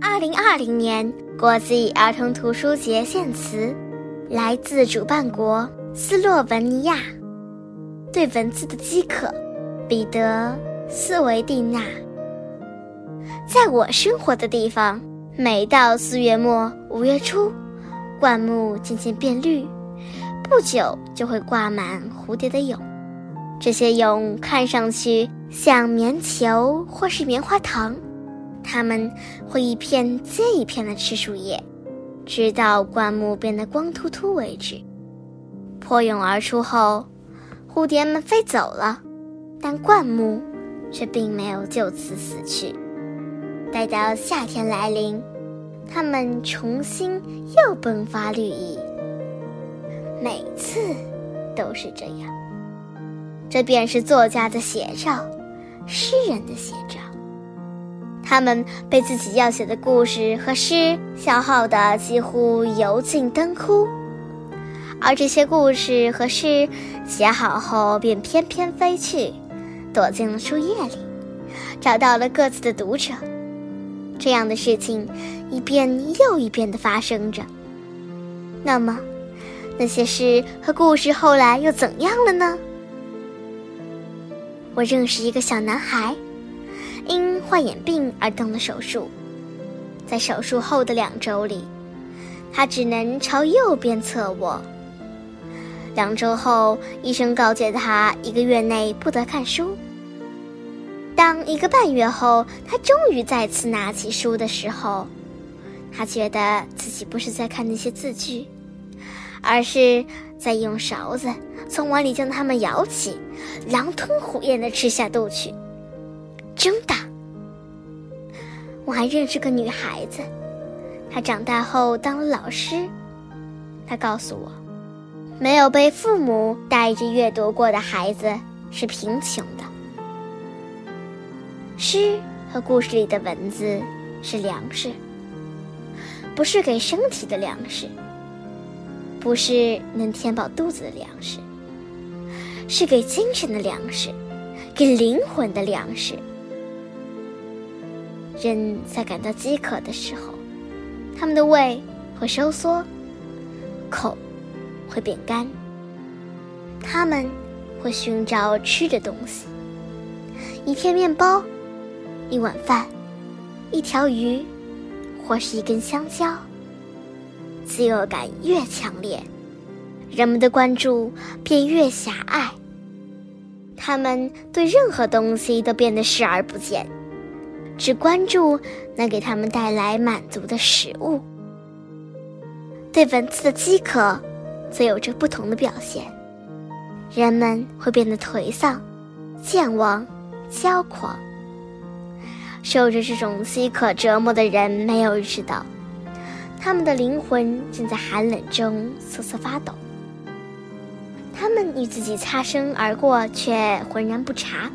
二零二零年国际儿童图书节献词，来自主办国斯洛文尼亚。对文字的饥渴，彼得·斯维蒂纳。在我生活的地方，每到四月末五月初，灌木渐渐变绿，不久就会挂满蝴蝶的蛹。这些蛹看上去像棉球或是棉花糖。它们会一片接一片地吃树叶，直到灌木变得光秃秃为止。破蛹而出后，蝴蝶们飞走了，但灌木却并没有就此死去。待到夏天来临，它们重新又迸发绿意。每次都是这样。这便是作家的写照，诗人的写照。他们被自己要写的故事和诗消耗得几乎油尽灯枯，而这些故事和诗写好后便翩翩飞去，躲进了树叶里，找到了各自的读者。这样的事情一遍又一遍地发生着。那么，那些诗和故事后来又怎样了呢？我认识一个小男孩。因患眼病而动了手术，在手术后的两周里，他只能朝右边侧卧。两周后，医生告诫他一个月内不得看书。当一个半月后，他终于再次拿起书的时候，他觉得自己不是在看那些字句，而是在用勺子从碗里将它们舀起，狼吞虎咽地吃下肚去。真的，我还认识个女孩子，她长大后当了老师。她告诉我，没有被父母带着阅读过的孩子是贫穷的。诗和故事里的文字是粮食，不是给身体的粮食，不是能填饱肚子的粮食，是给精神的粮食，给灵魂的粮食。人在感到饥渴的时候，他们的胃会收缩，口会变干。他们会寻找吃的东西，一片面包，一碗饭，一条鱼，或是一根香蕉。饥饿感越强烈，人们的关注便越狭隘。他们对任何东西都变得视而不见。只关注能给他们带来满足的食物，对文字的饥渴，则有着不同的表现。人们会变得颓丧、健忘、骄狂。受着这种饥渴折磨的人，没有意识到，他们的灵魂正在寒冷中瑟瑟发抖。他们与自己擦身而过，却浑然不察。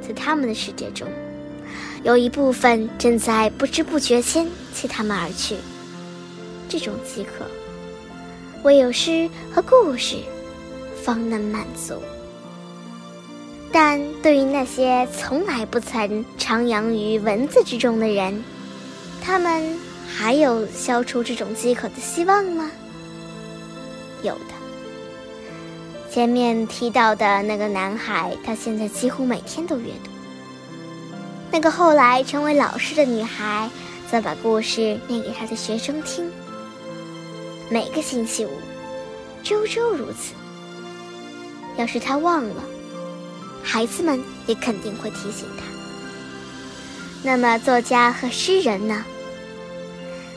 在他们的世界中。有一部分正在不知不觉间弃他们而去，这种饥渴，唯有诗和故事方能满足。但对于那些从来不曾徜徉于文字之中的人，他们还有消除这种饥渴的希望吗？有的。前面提到的那个男孩，他现在几乎每天都阅读。那个后来成为老师的女孩，则把故事念给她的学生听。每个星期五，周周如此。要是她忘了，孩子们也肯定会提醒她。那么，作家和诗人呢？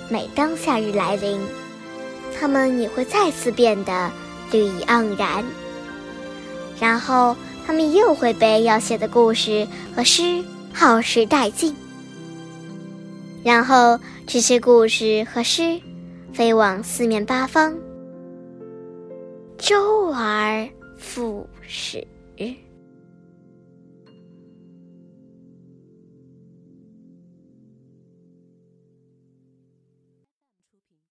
每当夏日来临，他们也会再次变得绿意盎然。然后，他们又会被要写的故事和诗。耗时殆尽，然后这些故事和诗飞往四面八方，周而复始。